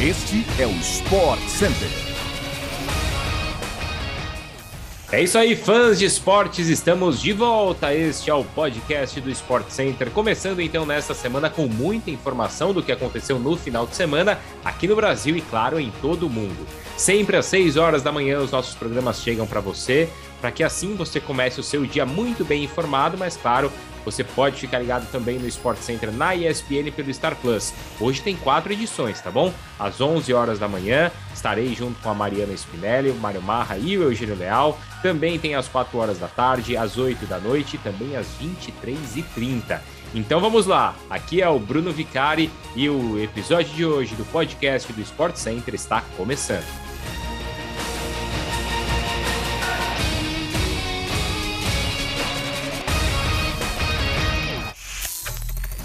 Este é o Sport Center. É isso aí, fãs de esportes, estamos de volta. Este é o podcast do Sport Center. Começando então nesta semana com muita informação do que aconteceu no final de semana aqui no Brasil e, claro, em todo o mundo. Sempre às 6 horas da manhã os nossos programas chegam para você, para que assim você comece o seu dia muito bem informado, mas claro, você pode ficar ligado também no Sport Center na ESPN pelo Star Plus. Hoje tem quatro edições, tá bom? Às 11 horas da manhã, estarei junto com a Mariana Spinelli, o Mário Marra e o Eugênio Leal. Também tem às 4 horas da tarde, às 8 da noite e também às 23h30. Então vamos lá, aqui é o Bruno Vicari e o episódio de hoje do podcast do Sport Center está começando.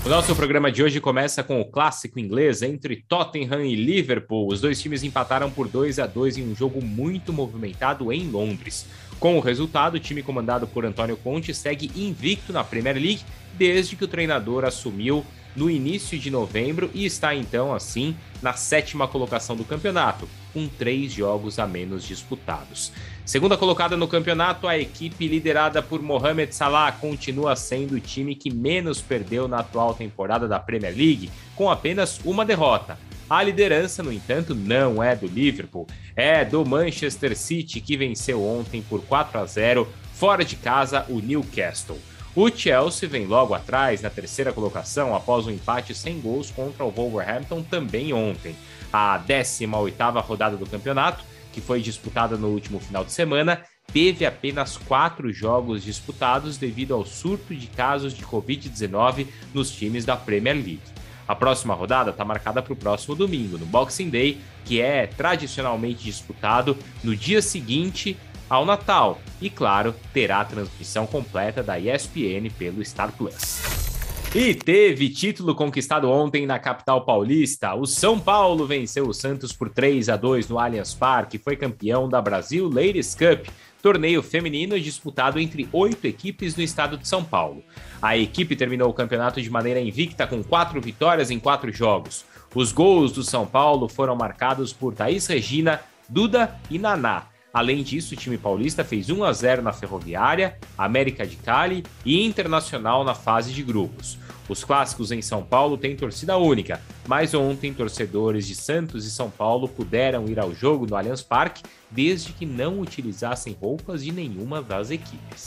O nosso programa de hoje começa com o clássico inglês entre Tottenham e Liverpool. Os dois times empataram por 2 a 2 em um jogo muito movimentado em Londres. Com o resultado, o time comandado por Antônio Conte segue invicto na Premier League desde que o treinador assumiu no início de novembro e está então assim na sétima colocação do campeonato, com três jogos a menos disputados. Segunda colocada no campeonato, a equipe liderada por Mohamed Salah continua sendo o time que menos perdeu na atual temporada da Premier League, com apenas uma derrota. A liderança, no entanto, não é do Liverpool, é do Manchester City, que venceu ontem por 4 a 0 fora de casa o Newcastle. O Chelsea vem logo atrás na terceira colocação após um empate sem gols contra o Wolverhampton também ontem. A 18ª rodada do campeonato, que foi disputada no último final de semana, teve apenas quatro jogos disputados devido ao surto de casos de Covid-19 nos times da Premier League. A próxima rodada está marcada para o próximo domingo, no Boxing Day, que é tradicionalmente disputado no dia seguinte ao Natal. E claro, terá a transmissão completa da ESPN pelo Star Plus. E teve título conquistado ontem na capital paulista. O São Paulo venceu o Santos por 3 a 2 no Allianz Parque e foi campeão da Brasil Ladies Cup, torneio feminino disputado entre oito equipes no estado de São Paulo. A equipe terminou o campeonato de maneira invicta com quatro vitórias em quatro jogos. Os gols do São Paulo foram marcados por Thaís Regina, Duda e Naná. Além disso, o time paulista fez 1 a 0 na Ferroviária, América de Cali e Internacional na fase de grupos. Os clássicos em São Paulo têm torcida única, mas ontem torcedores de Santos e São Paulo puderam ir ao jogo no Allianz Parque desde que não utilizassem roupas de nenhuma das equipes.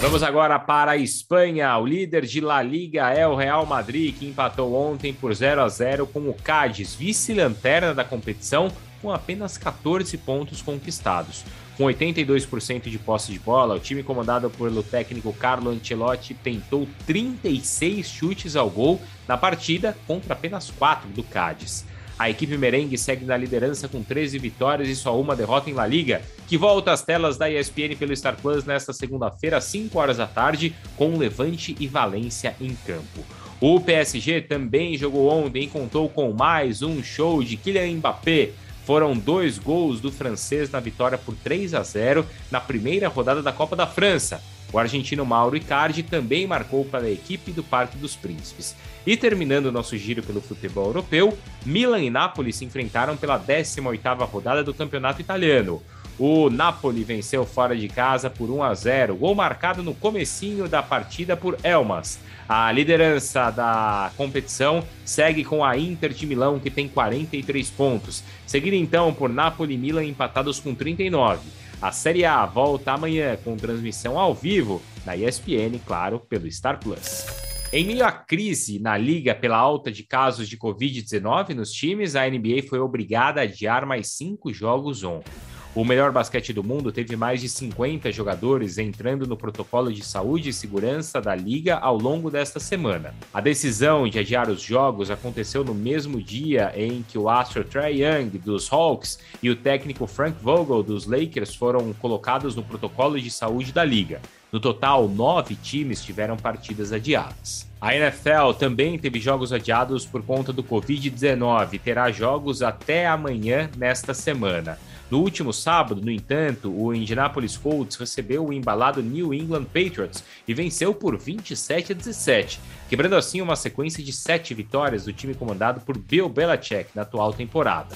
Vamos agora para a Espanha. O líder de La Liga é o Real Madrid, que empatou ontem por 0 a 0 com o Cádiz, vice-lanterna da competição, com apenas 14 pontos conquistados. Com 82% de posse de bola, o time comandado pelo técnico Carlo Ancelotti tentou 36 chutes ao gol na partida contra apenas 4 do Cádiz. A equipe merengue segue na liderança com 13 vitórias e só uma derrota em La Liga, que volta às telas da ESPN pelo Star Plus nesta segunda-feira, às 5 horas da tarde, com Levante e Valência em campo. O PSG também jogou ontem e contou com mais um show de Kylian Mbappé, foram dois gols do francês na vitória por 3 a 0 na primeira rodada da Copa da França. O argentino Mauro Icardi também marcou para a equipe do Parque dos Príncipes. E terminando nosso giro pelo futebol europeu, Milan e Napoli se enfrentaram pela 18ª rodada do Campeonato Italiano. O Napoli venceu fora de casa por 1 a 0, gol marcado no comecinho da partida por Elmas. A liderança da competição segue com a Inter de Milão, que tem 43 pontos. Seguido então por Napoli e Milan empatados com 39. A Série A volta amanhã com transmissão ao vivo na ESPN, claro, pelo Star Plus. Em meio à crise na liga pela alta de casos de Covid-19 nos times, a NBA foi obrigada a adiar mais cinco jogos ontem. O melhor basquete do mundo teve mais de 50 jogadores entrando no protocolo de saúde e segurança da liga ao longo desta semana. A decisão de adiar os jogos aconteceu no mesmo dia em que o astro Trae Young dos Hawks e o técnico Frank Vogel dos Lakers foram colocados no protocolo de saúde da liga. No total, nove times tiveram partidas adiadas. A NFL também teve jogos adiados por conta do Covid-19 e terá jogos até amanhã nesta semana. No último sábado, no entanto, o Indianapolis Colts recebeu o embalado New England Patriots e venceu por 27 a 17, quebrando assim uma sequência de sete vitórias do time comandado por Bill Belichick na atual temporada.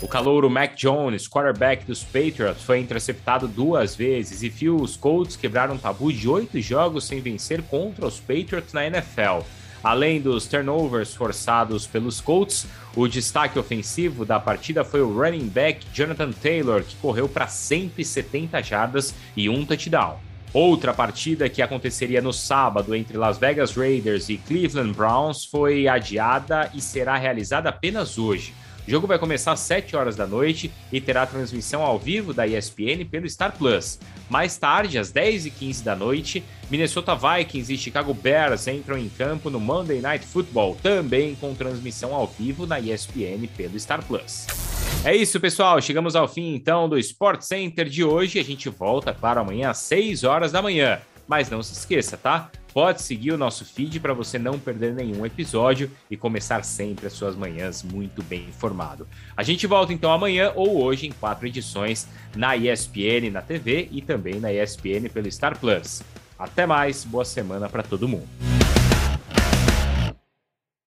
O calouro Mac Jones, quarterback dos Patriots, foi interceptado duas vezes e os Colts quebraram um tabu de oito jogos sem vencer contra os Patriots na NFL. Além dos turnovers forçados pelos Colts, o destaque ofensivo da partida foi o running back Jonathan Taylor, que correu para 170 jardas e um touchdown. Outra partida que aconteceria no sábado entre Las Vegas Raiders e Cleveland Browns foi adiada e será realizada apenas hoje. O jogo vai começar às 7 horas da noite e terá transmissão ao vivo da ESPN pelo Star Plus. Mais tarde, às 10h15 da noite, Minnesota Vikings e Chicago Bears entram em campo no Monday Night Football, também com transmissão ao vivo na ESPN pelo Star Plus. É isso, pessoal. Chegamos ao fim então do Sport Center de hoje. A gente volta, claro, amanhã às 6 horas da manhã. Mas não se esqueça, tá? Pode seguir o nosso feed para você não perder nenhum episódio e começar sempre as suas manhãs muito bem informado. A gente volta então amanhã ou hoje em quatro edições na ESPN na TV e também na ESPN pelo Star Plus. Até mais, boa semana para todo mundo.